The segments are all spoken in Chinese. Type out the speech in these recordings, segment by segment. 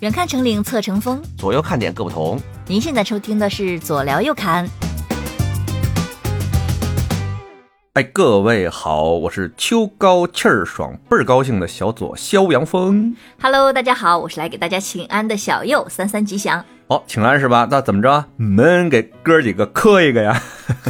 远看成岭侧成峰，左右看点各不同。您现在收听的是左聊右侃。哎，各位好，我是秋高气儿爽，倍儿高兴的小左肖阳峰。Hello，大家好，我是来给大家请安的小右，三三吉祥。哦，请安是吧？那怎么着？们给哥几个磕一个呀？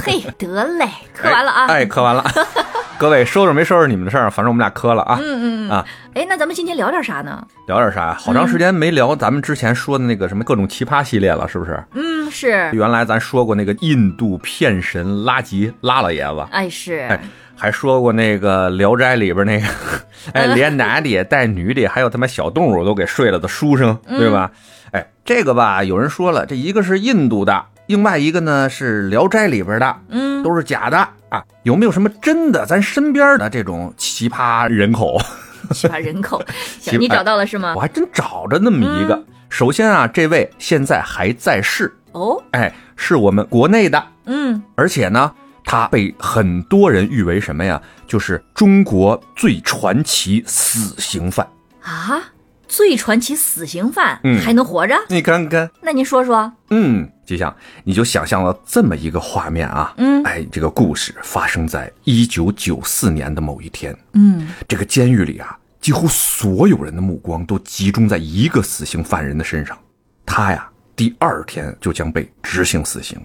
嘿，得嘞，磕完了啊。哎，哎磕完了。各位收拾没收拾你们的事儿？反正我们俩磕了啊。嗯嗯嗯啊，哎，那咱们今天聊点啥呢？聊点啥呀？好长时间没聊咱们之前说的那个什么各种奇葩系列了，是不是？嗯，是，原来咱说过那个印度骗神拉吉拉老爷子，哎是，哎，还说过那个《聊斋》里边那个，哎，连男的也带女的，还有他妈小动物都给睡了的书生，对吧？哎，这个吧，有人说了，这一个是印度的，另外一个呢是《聊斋》里边的，嗯，都是假的啊。有没有什么真的咱身边的这种奇葩人口？奇葩人口，你找到了是吗我？还真找着那么一个。首先啊，这位现在还在世，哦，哎，是我们国内的，嗯，而且呢，他被很多人誉为什么呀？就是中国最传奇死刑犯。啊，最传奇死刑犯嗯。还能活着？你看看，那您说说，嗯，吉祥，你就想象了这么一个画面啊，嗯。哎，这个故事发生在一九九四年的某一天，嗯，这个监狱里啊，几乎所有人的目光都集中在一个死刑犯人的身上，他呀，第二天就将被执行死刑。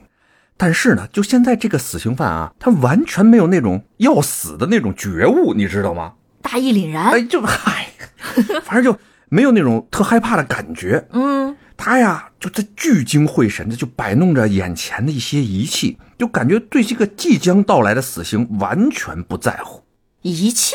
但是呢，就现在这个死刑犯啊，他完全没有那种要死的那种觉悟，你知道吗？大义凛然，哎，就嗨，反正就没有那种特害怕的感觉。嗯，他呀，就在聚精会神的就摆弄着眼前的一些仪器，就感觉对这个即将到来的死刑完全不在乎。仪器，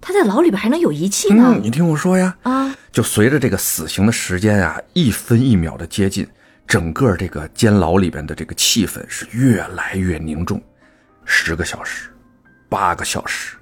他在牢里边还能有仪器呢嗯，？你听我说呀，啊，就随着这个死刑的时间啊，一分一秒的接近，整个这个监牢里边的这个气氛是越来越凝重。十个小时，八个小时，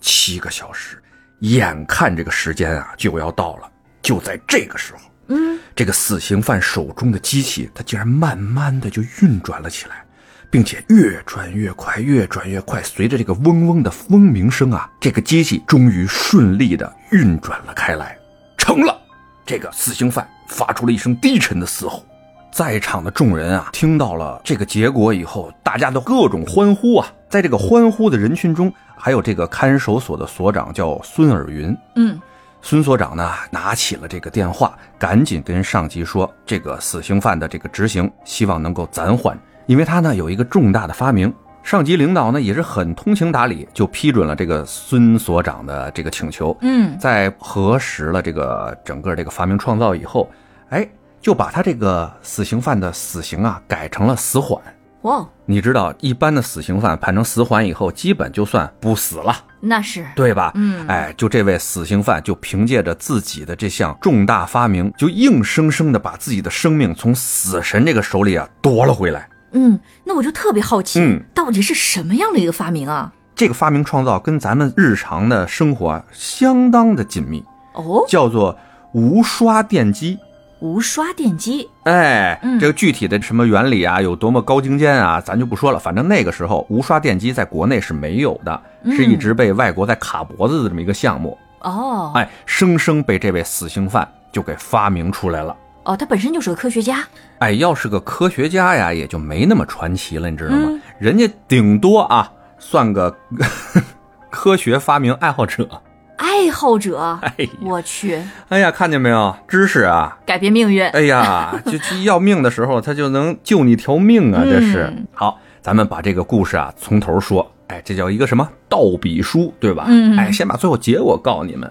七个小时，眼看这个时间啊就要到了。就在这个时候，嗯，这个死刑犯手中的机器，它竟然慢慢的就运转了起来，并且越转越快，越转越快。随着这个嗡嗡的嗡鸣声啊，这个机器终于顺利的运转了开来，成了。这个死刑犯发出了一声低沉的嘶吼，在场的众人啊，听到了这个结果以后，大家都各种欢呼啊。在这个欢呼的人群中，还有这个看守所的所长叫孙尔云，嗯，孙所长呢，拿起了这个电话，赶紧跟上级说，这个死刑犯的这个执行，希望能够暂缓，因为他呢有一个重大的发明。上级领导呢也是很通情达理，就批准了这个孙所长的这个请求。嗯，在核实了这个整个这个发明创造以后，哎，就把他这个死刑犯的死刑啊改成了死缓。哇，你知道，一般的死刑犯判成死缓以后，基本就算不死了。那是，对吧？嗯哎，就这位死刑犯就凭借着自己的这项重大发明，就硬生生的把自己的生命从死神这个手里啊夺了回来。嗯，那我就特别好奇，嗯到底是什么样的一个发明啊？这个发明创造跟咱们日常的生活啊相当的紧密，哦，叫做无刷电机。无刷电机，哎，嗯这个具体的什么原理啊，有多么高精尖啊，咱就不说了。反正那个时候无刷电机在国内是没有的，是一直被外国在卡脖子的这么一个项目。哦，哎，生生被这位死刑犯就给发明出来了。哦，他本身就是个科学家，哎，要是个科学家呀，也就没那么传奇了，你知道吗？嗯人家顶多啊，算个 科学发明爱好者。爱好者，哎，我去，哎呀，看见没有，知识啊！改变命运，哎呀，就就要命的时候，他就能救你条命啊！这是、嗯好，咱们把这个故事啊从头说。哎，这叫一个什么倒笔书，对吧？嗯哎，先把最后结果告诉你们。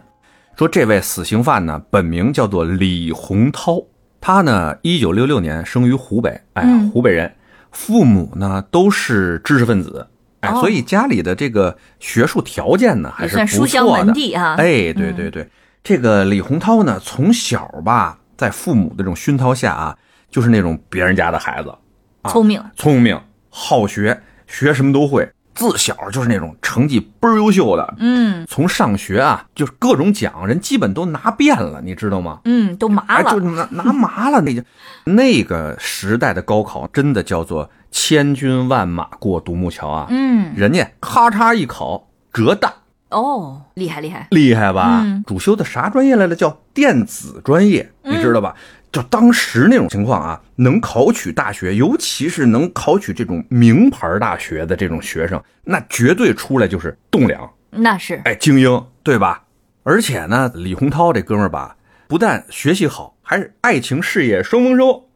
说这位死刑犯呢，本名叫做李洪涛，他呢，一九六六年生于湖北，哎，嗯湖北人，父母呢都是知识分子，哎，哦所以家里的这个学术条件呢还是不算书香错的门。第啊。哎，对对对，这个李洪涛呢，从小吧，在父母的这种熏陶下啊，就是那种别人家的孩子，啊聪明，聪明、好学，学什么都会。自小就是那种成绩倍儿优秀的，嗯从上学啊，就是各种奖，人基本都拿遍了，你知道吗？嗯，都麻哎，就了，拿拿麻了，那就那个时代的高考真的叫做千军万马过独木桥啊！嗯，人家咔嚓一考，浙大哦，厉害厉害，厉害吧？嗯主修的啥专业来了？叫电子专业，你知道吧？就当时那种情况啊，能考取大学，尤其是能考取这种名牌大学的这种学生，那绝对出来就是栋梁，那是哎，精英，对吧？而且呢，李洪涛这哥们儿吧，不但学习好，还是爱情事业双丰收。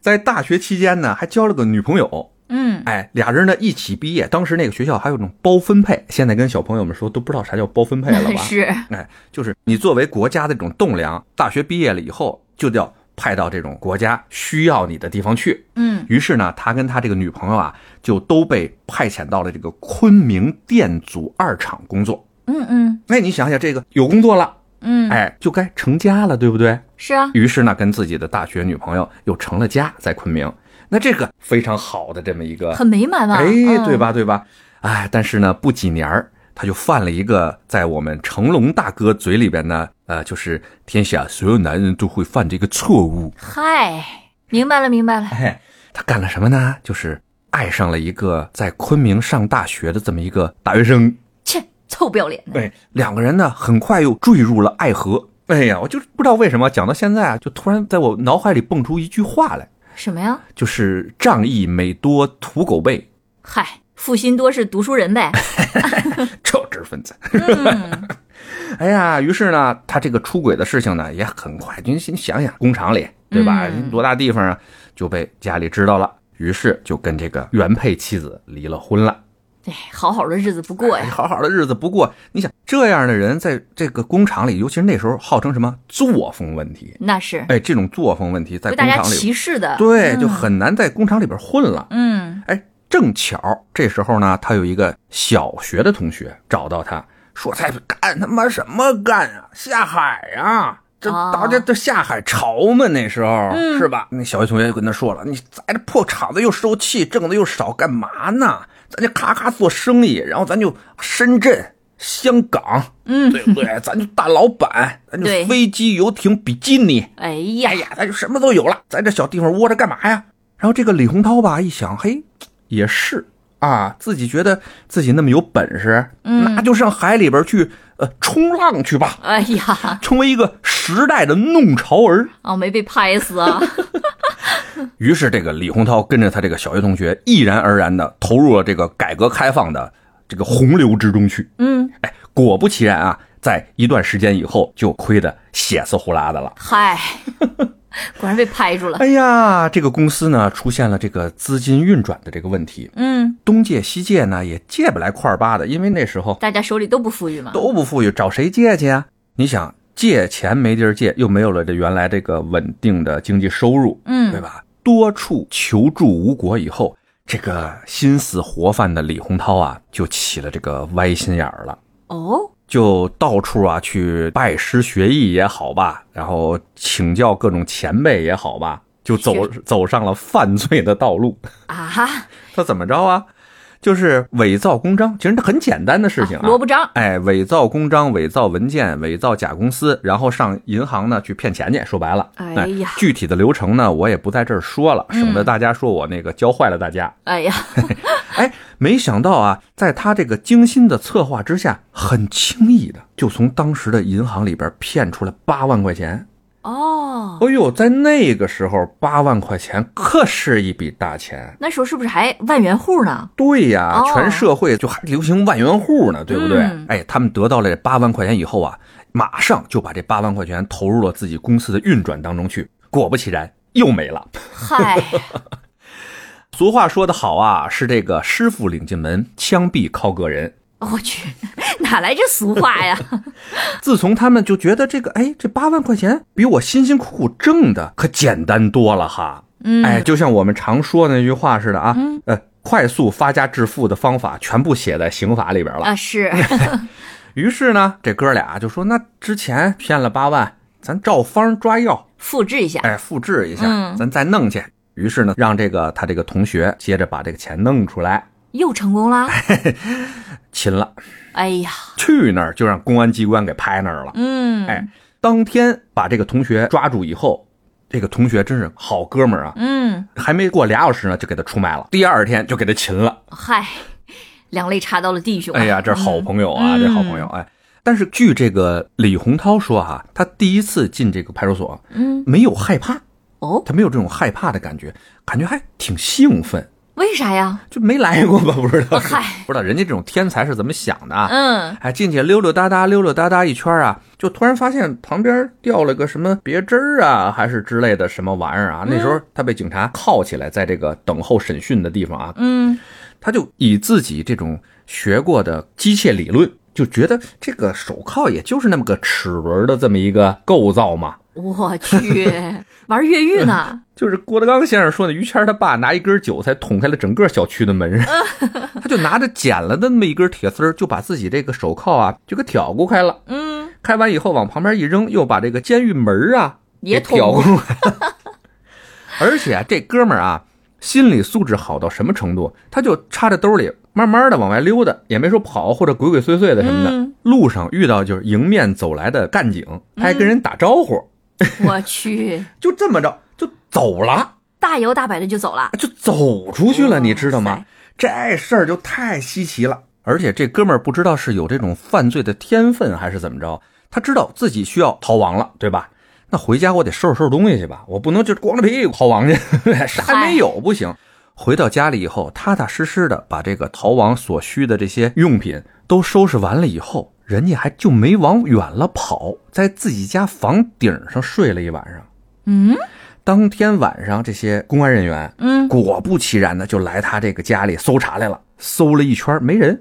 在大学期间呢，还交了个女朋友，嗯，哎，俩人呢一起毕业。当时那个学校还有种包分配，现在跟小朋友们说都不知道啥叫包分配了吧？是哎，就是你作为国家的这种栋梁，大学毕业了以后就叫派到这种国家需要你的地方去。嗯，于是呢，他跟他这个女朋友啊，就都被派遣到了这个昆明电阻二厂工作。嗯嗯那，你想想，这个有工作了，嗯，哎，就该成家了，对不对？是啊，于是呢，跟自己的大学女朋友又成了家，在昆明。那这个非常好的这么一个很美满嘛，哎，嗯对？吧，对吧？哎，但是呢，不几年儿他就犯了一个在我们成龙大哥嘴里边呢，呃，就是天下所有男人都会犯这个错误。嗨，明白了明白了，哎，他干了什么呢？就是爱上了一个在昆明上大学的这么一个大学生。切，臭不要脸的，哎，两个人呢，很快又坠入了爱河。哎呀，我就不知道为什么讲到现在啊，就突然在我脑海里蹦出一句话来，什么呀？就是仗义每多屠狗辈，嗨，负心多是读书人呗，臭知识分子。嗯，哎呀，于是呢，他这个出轨的事情呢，也很快，你你想想，工厂里对吧，嗯。多大地方啊，就被家里知道了，于是就跟这个原配妻子离了婚了。哎，好好的日子不过哎，呀，好好的日子不过，你想这样的人在这个工厂里，尤其是那时候号称什么作风问题，那是哎，这种作风问题在工厂里，歧视的，对，嗯就很难在工厂里边混了。嗯，哎，正巧这时候呢，他有一个小学的同学找到他说：“才干他妈什么干啊？下海啊！这哦大家都下海潮嘛，那时候、嗯是吧？”那小学同学就跟他说了：“你在这破厂子又受气，挣的又少，干嘛呢？咱就咔咔做生意，然后咱就深圳、香港，嗯对不对？咱就大老板，咱就飞机、游艇、比基尼。”哎呀哎，呀，咱就什么都有了，咱这小地方窝着干嘛呀？然后这个李洪涛吧，一想，嘿，也是啊，自己觉得自己那么有本事，嗯那就上海里边去，呃，冲浪去吧，哎呀，成为一个时代的弄潮儿。哦，没被拍死啊，于是，这个李洪涛跟着他这个小学同学，毅然而然的投入了这个改革开放的这个洪流之中去。嗯，哎，果不其然啊，在一段时间以后，就亏得血丝呼啦的了。嗨，果然被拍住了，哎呀，这个公司呢出现了这个资金运转的这个问题，嗯，东借西借呢也借不来块儿八的，因为那时候大家手里都不富裕嘛，都不富裕，找谁借去啊？你想借钱没地儿借，又没有了这原来这个稳定的经济收入，嗯对吧？多处求助无果以后，这个心思活泛的李洪涛啊，就起了这个歪心眼儿了。哦，就到处啊去拜师学艺也好吧，然后请教各种前辈也好吧，就走走上了犯罪的道路。啊，他怎么着啊？就是伪造公章，其实很简单的事情啊。萝卜章，哎，伪造公章、伪造文件、伪造假公司，然后上银行呢去骗钱去。说白了，哎呀具体的流程呢，我也不在这儿说了，省得大家说我那个教坏了大家。哎呀，哎，没想到啊，在他这个精心的策划之下，很轻易的就从当时的银行里边骗出来八万块钱。哦，哎呦，在那个时候，八万块钱可是一笔大钱。那时候是不是还万元户呢？对呀，哦全社会就还流行万元户呢，对不对？嗯哎，他们得到了这八万块钱以后啊，马上就把这八万块钱投入了自己公司的运转当中去。果不其然，又没了。嗨，俗话说得好啊，是这个师傅领进门，枪毙靠个人。我去，哪来这俗话呀？自从他们就觉得这个，哎，这八万块钱比我辛辛苦苦挣的可简单多了哈。嗯，哎，就像我们常说的那句话似的啊，呃，快速发家致富的方法全部写在刑法里边了。啊是，于是呢，这哥俩就说，那之前骗了八万，咱照方抓药，复制一下，哎，复制一下，嗯咱再弄去。于是呢，让这个他这个同学接着把这个钱弄出来，又成功啦！擒了，哎呀，去那儿就让公安机关给拍那儿了。嗯，哎，当天把这个同学抓住以后，这个同学真是好哥们儿啊，嗯，还没过俩小时呢，就给他出卖了。第二天就给他擒了。嗨，两肋插刀了弟兄、啊。哎呀，这好朋友啊，嗯这好朋友哎。但是据这个李洪涛说哈、他第一次进这个派出所，嗯，没有害怕，哦，他没有这种害怕的感觉，感觉还挺兴奋，为啥呀？就没来过吧？不知道，哦嗨不知道人家这种天才是怎么想的啊？嗯，哎，进去溜溜达达，溜溜达达一圈啊，就突然发现旁边掉了个什么别针儿啊，还是之类的什么玩意儿啊。那时候他被警察铐起来，在这个等候审讯的地方啊，嗯，他就以自己这种学过的机械理论，就觉得这个手铐也就是那么个齿轮的这么一个构造嘛。我去，玩越狱呢？就是郭德纲先生说的，于谦他爸拿一根韭菜捅开了整个小区的门，他就拿着剪了的那么一根铁丝儿，就把自己这个手铐啊就给挑过开了。嗯，开完以后往旁边一扔，又把这个监狱门啊也挑捅过来。而且啊，这哥们儿啊，心理素质好到什么程度？他就插着兜里，慢慢的往外溜达，也没说跑或者鬼鬼祟祟的什么的。嗯路上遇到就是迎面走来的干警，他还跟人打招呼，我去，就这么着就走了，大摇大摆的就走了。就走出去了，你知道吗？这事儿就太稀奇了。而且这哥们儿不知道是有这种犯罪的天分还是怎么着，他知道自己需要逃亡了，对吧？那回家我得收拾收拾东西去吧，我不能就光着屁股逃亡去，啥也没有不行。回到家里以后，踏踏实实的把这个逃亡所需的这些用品都收拾完了以后，人家还就没往远了跑，在自己家房顶上睡了一晚上。嗯当天晚上，这些公安人员嗯，果不其然的就来他这个家里搜查来了，搜了一圈没人。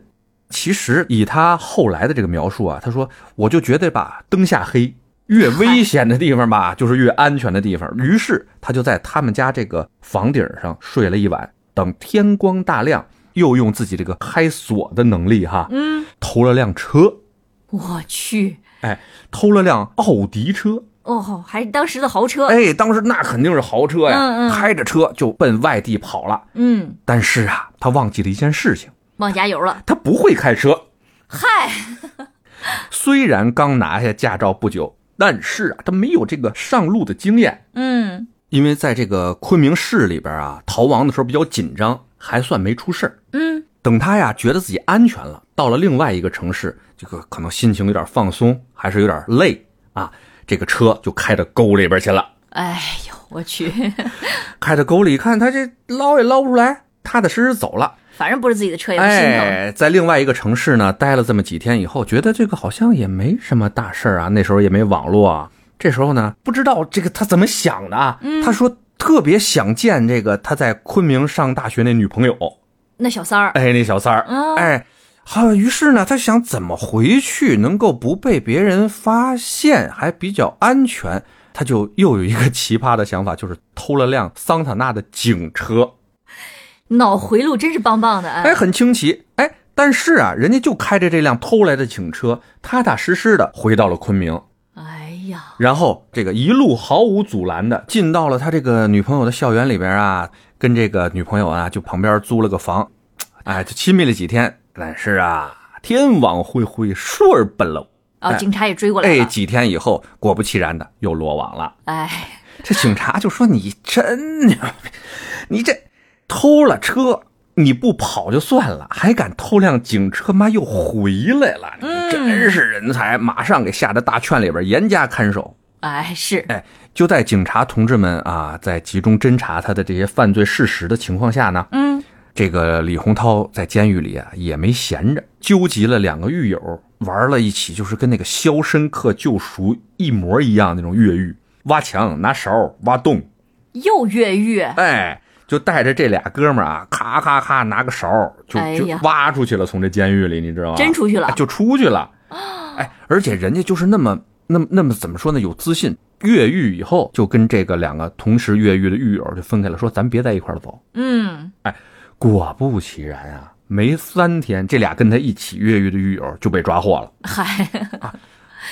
其实以他后来的这个描述啊，他说我就觉得吧，灯下黑，越危 险的地方吧，就是越安全的地方。于是他就在他们家这个房顶上睡了一晚，等天光大亮，又用自己这个开锁的能力哈，嗯，偷了辆车，我去，哎，偷了辆奥迪车。哦，还是当时的豪车。哎，当时那肯定是豪车呀，嗯嗯开着车就奔外地跑了。嗯，但是啊，他忘记了一件事情，忘加油了。他不会开车。嗨，虽然刚拿下驾照不久，但是啊，他没有这个上路的经验。嗯因为在这个昆明市里边啊，逃亡的时候比较紧张，还算没出事儿。嗯，等他呀觉得自己安全了，到了另外一个城市，这个可能心情有点放松，还是有点累啊，这个车就开到沟里边去了。哎呦，我去，开到沟里一看，他这捞也捞不出来，踏踏实实走了。反正不是自己的车，也不心疼。哎，在另外一个城市呢，待了这么几天以后，觉得这个好像也没什么大事儿啊。那时候也没网络啊。这时候呢，不知道这个他怎么想的啊。他说特别想见这个他在昆明上大学那女朋友，那小三儿，哎，那小三儿，嗯哎，好，于是呢，他想怎么回去能够不被别人发现，还比较安全。他就又有一个奇葩的想法，就是偷了辆桑塔纳的警车。脑回路真是棒棒的。哎，很清奇，哎，但是啊，人家就开着这辆偷来的警车，踏踏实实的回到了昆明，哎呀，然后这个一路毫无阻拦的进到了他这个女朋友的校园里边啊，跟这个女朋友啊就旁边租了个房，哎，就亲密了几天，但是啊，天网恢恢，疏而不漏，哦，哎警察也追过来哎，了。几天以后，果不其然的又落网了。哎，这警察就说：“你真牛逼，你这偷了车，你不跑就算了，还敢偷辆警车，妈又回来了，你真是人才！”马上给下到大圈里边严加看守。哎，是，哎，就在警察同志们啊，在集中侦查他的这些犯罪事实的情况下呢，嗯，这个李洪涛在监狱里啊也没闲着，纠集了两个狱友，玩了一起，就是跟那个《肖申克救赎》一模一样那种越狱，挖墙、拿勺挖洞，又越狱。哎，就带着这俩哥们儿啊，咔咔咔拿个勺就就挖出去了，从这监狱里，你知道吗？真出去了哎就出去了。哎，而且人家就是那么那么那么怎么说呢？有自信。越狱以后，就跟这个两个同时越狱的狱友就分开了，说咱别在一块儿走。嗯，哎果不其然啊，没三天，这俩跟他一起越狱的狱友就被抓获了。嗨，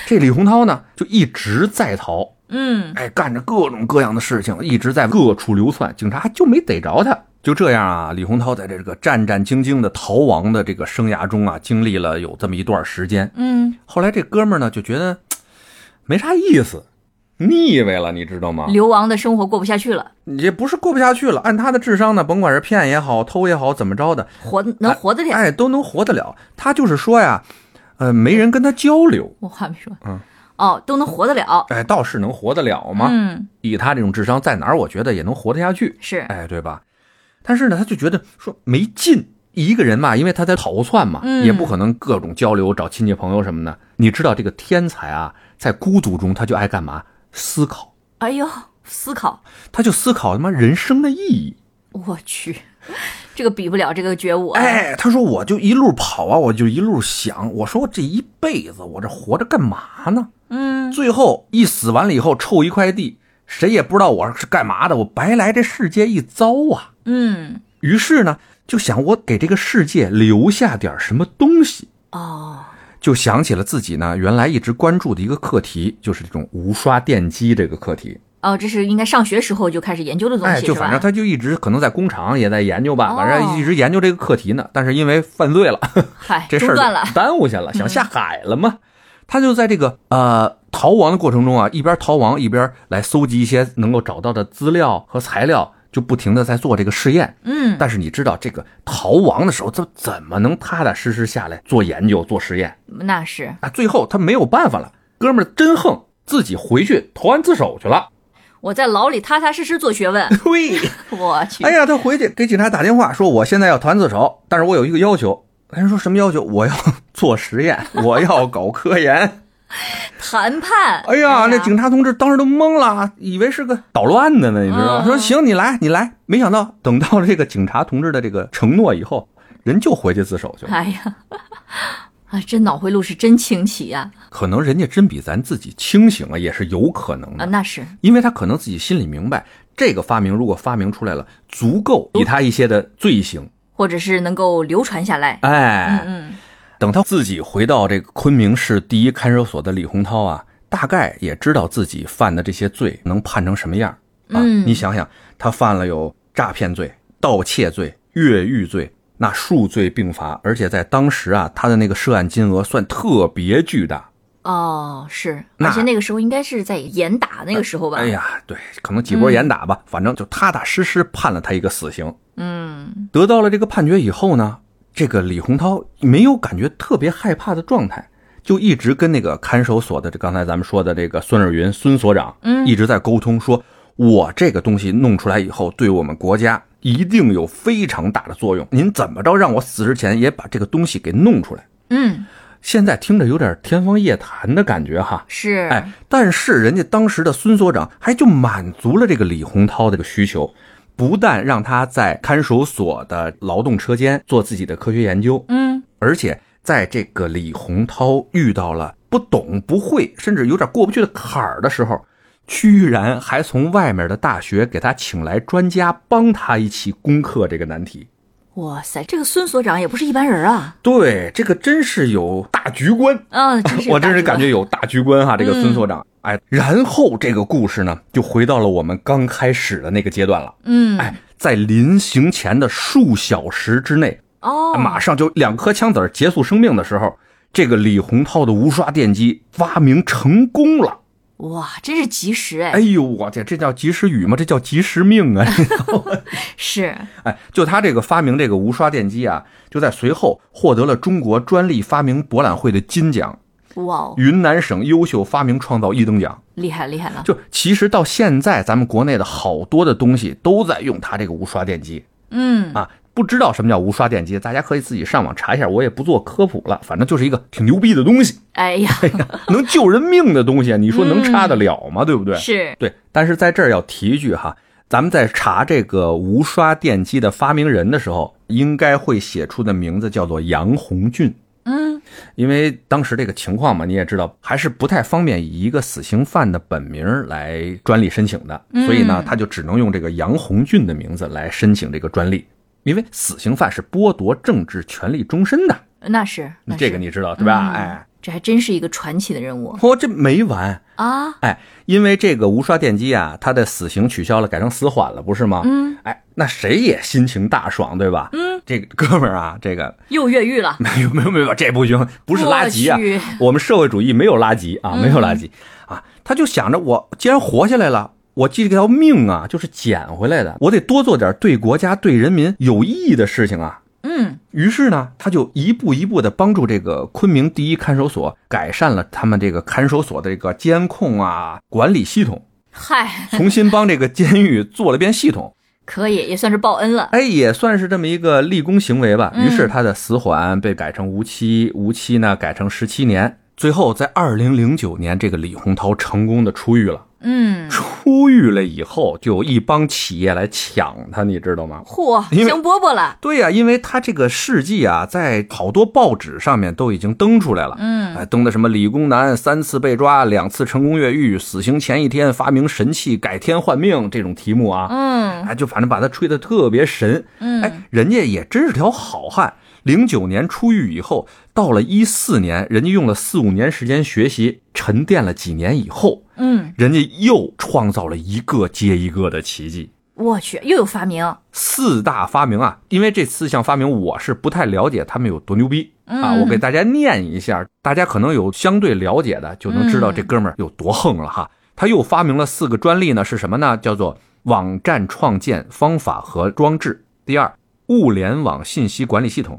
这李洪涛呢，就一直在逃，嗯，哎，干着各种各样的事情，一直在各处流窜，警察就没逮着他。就这样啊，李洪涛在这个战战兢兢的逃亡的这个生涯中啊，经历了有这么一段时间。嗯，后来这哥们儿呢就觉得嘖没啥意思，腻歪了，你知道吗？流亡的生活过不下去了，也不是过不下去了，按他的智商呢，甭管是骗也好，偷也好，怎么着的，活能活得了。哎，都能活得了。他就是说呀，呃，没人跟他交流，我话没说，嗯，哦，都能活得了，哎，倒是能活得了吗？嗯，以他这种智商，在哪儿我觉得也能活得下去，是，哎，对吧？但是呢，他就觉得说没劲。一个人嘛，因为他在逃窜嘛，嗯也不可能各种交流、找亲戚朋友什么的。你知道这个天才啊，在孤独中他就爱干嘛？思考，哎呦，思考，他就思考他妈人生的意义。我去，这个比不了这个觉悟啊，哎，他说我就一路跑啊，我就一路想，我说我这一辈子我这活着干嘛呢？嗯，最后一死完了以后，臭一块地，谁也不知道我是干嘛的，我白来这世界一遭啊。嗯，于是呢，就想我给这个世界留下点什么东西。哦，就想起了自己呢，原来一直关注的一个课题，就是这种无刷电机这个课题。哦，这是应该上学时候就开始研究的东西，哎，就反正？他就一直可能在工厂也在研究吧，哦反正一直研究这个课题呢。但是因为犯罪了，嗨，这事儿断了，耽误下了，想下海了嘛。他就在这个呃逃亡的过程中啊，一边逃亡一边来搜集一些能够找到的资料和材料，就不停的在做这个试验。嗯，但是你知道，这个逃亡的时候，这怎么能踏踏实实下来做研究、做实验那是，啊？最后他没有办法了，哥们儿真横，自己回去投案自首去了。我在牢里踏踏实实做学问，对，我去，哎呀，他回去给警察打电话说，我现在要投案自首，但是我有一个要求。人说什么要求？我要 做实验，我要搞科研。谈判，哎呀，那警察同志当时都懵了，以为是个捣乱的呢，你知道吗？嗯说行，你来，你来。没想到等到了这个警察同志的这个承诺以后，人就回去自首去了。哎呀，啊，这脑回路是真清奇呀！可能人家真比咱自己清醒啊，也是有可能啊，的，那是，因为他可能自己心里明白，这个发明如果发明出来了，足够以他一些的罪行。或者是能够流传下来。哎，嗯嗯等他自己回到这个昆明市第一看守所的李洪涛啊，大概也知道自己犯的这些罪能判成什么样啊。嗯你想想，他犯了有诈骗罪、盗窃罪、越狱罪，那数罪并罚，而且在当时啊，他的那个涉案金额算特别巨大。哦，是，而且那个时候应该是在严打那个时候吧？哎，呀，对，可能几波严打吧，反正就踏踏实实判了他一个死刑。嗯，得到了这个判决以后呢，这个李洪涛没有感觉特别害怕的状态，就一直跟那个看守所的这刚才咱们说的这个孙尔云孙所长，嗯一直在沟通说，我这个东西弄出来以后，对我们国家一定有非常大的作用。您怎么着让我死之前也把这个东西给弄出来？嗯，现在听着有点天方夜谭的感觉哈。是，哎，但是人家当时的孙所长还就满足了这个李洪涛这个需求，不但让他在看守所的劳动车间做自己的科学研究，嗯，而且在这个李洪涛遇到了不懂不会，甚至有点过不去的坎儿的时候，居然还从外面的大学给他请来专家帮他一起攻克这个难题。哇塞，这个孙所长也不是一般人啊！对，这个真是有大局观。啊，真是我真是感觉。有大局观哈，这个孙所嗯长。哎，然后这个故事呢，就回到了我们刚开始的那个阶段了。嗯，哎，在临行前的数小时之内，哦，马上就两颗枪子儿结束生命的时候，这个李洪涛的无刷电机发明成功了。哇，真是及时哎，哎呦，我天，这叫及时雨吗？这叫及时命啊！是，哎，就他这个发明这个无刷电机啊，就在随后获得了中国专利发明博览会的金奖。哇哦，云南省优秀发明创造一等奖。厉害厉害了！就其实到现在，咱们国内的好多的东西都在用它这个无刷电机嗯，啊。不知道什么叫无刷电机，大家可以自己上网查一下，我也不做科普了。反正就是一个挺牛逼的东西，哎呀，能救人命的东西，你说能差得了吗？对不对？是，对。但是在这儿要提一句哈，咱们在查这个无刷电机的发明人的时候，应该会写出的名字叫做杨红俊。嗯，因为当时这个情况嘛，你也知道，还是不太方便以一个死刑犯的本名来专利申请的，所以呢，他就只能用这个杨红俊的名字来申请这个专利。因为死刑犯是剥夺政治权利终身的，那是，那是这个你知道对吧？嗯哎，这还真是一个传奇的人物嚯、这没完！啊！哎，因为这个无刷电机啊，他的死刑取消了，改成死缓了，不是吗？嗯，哎，那谁也心情大爽，对吧？嗯，这个哥们儿啊，这个又越狱了，没有没有没有，这不行，不是垃圾啊！我们社会主义没有垃圾啊，没有垃圾。啊，他就想着我既然活下来了。我这条命啊，就是捡回来的，我得多做点对国家、对人民有意义的事情啊。嗯，于是呢，他就一步一步的帮助这个昆明第一看守所改善了他们这个看守所的这个监控啊管理系统，嗨，重新帮这个监狱做了遍系统，可以也算是报恩了。哎，也算是这么一个立功行为吧。嗯于是他的死缓被改成无期，无期呢改成十七年，最后在二零零九年，这个李洪涛成功的出狱了。嗯，出狱了以后，就有一帮企业来抢他，你知道吗？嚯，香饽饽了。对呀、因为他这个事迹啊，在好多报纸上面都已经登出来了。嗯，哎，登的什么理工男三次被抓，两次成功越狱，死刑前一天发明神器改天换命这种题目啊，嗯哎，就反正把他吹得特别神。嗯，哎，人家也真是条好汉。零九年出狱以后，到了一四年，人家用了四五年时间学习，沉淀了几年以后，嗯，人家又创造了一个接一个的奇迹。我去，又有发明。四大发明啊，因为这四项发明我是不太了解他们有多牛逼啊，嗯我给大家念一下，大家可能有相对了解的，就能知道这哥们儿有多横了哈。他又发明了四个专利呢，是什么呢？叫做网站创建方法和装置；第二，物联网信息管理系统；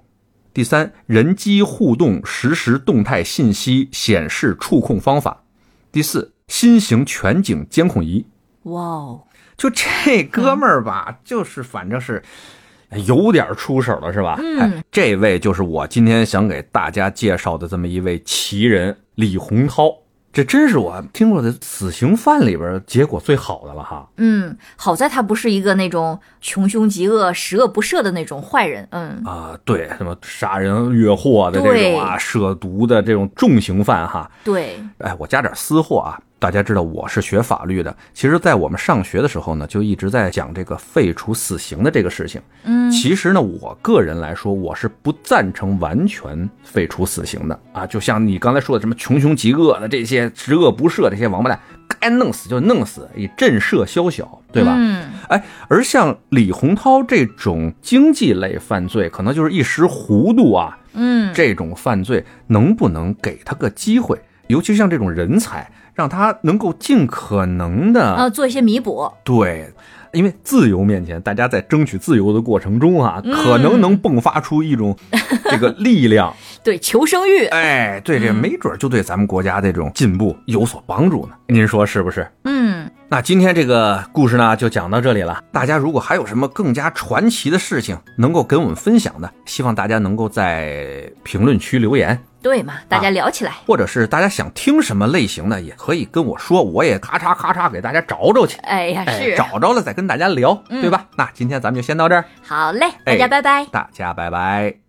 第三，人机互动实时动态信息显示触控方法；第四，新型全景监控仪。哇哦，就这哥们儿吧，就是反正是有点出手了，是吧？嗯哎，这位就是我今天想给大家介绍的这么一位奇人李洪涛。这真是我听过的死刑犯里边结果最好的了哈。嗯，好在他不是一个那种穷凶极恶、十恶不赦的那种坏人。嗯啊、对，什么杀人越货的这种啊，涉毒的这种重刑犯哈。对，哎，我加点私货啊，大家知道我是学法律的，其实，在我们上学的时候呢，就一直在讲这个废除死刑的这个事情。嗯其实呢，我个人来说，我是不赞成完全废除死刑的啊。就像你刚才说的，什么穷凶极恶的这些十恶不赦这些王八蛋，该弄死就弄死，以震慑宵小，对吧？嗯哎，而像李洪涛这种经济类犯罪，可能就是一时糊涂啊，嗯，这种犯罪能不能给他个机会？尤其像这种人才，让他能够尽可能的、啊，做一些弥补。对，因为自由面前，大家在争取自由的过程中啊，嗯可能能迸发出一种 这个力量。对，求生欲。哎，对，这嗯没准就对咱们国家这种进步有所帮助呢。您说是不是？嗯，那今天这个故事呢，就讲到这里了。大家如果还有什么更加传奇的事情能够跟我们分享的，希望大家能够在评论区留言。对嘛，大家聊起来。或者是大家想听什么类型的，也可以跟我说，我也咔嚓咔嚓给大家找找去。哎呀，哎，是，找着了再跟大家聊，嗯对吧？那今天咱们就先到这儿，好嘞，大哎家拜拜。大家拜拜。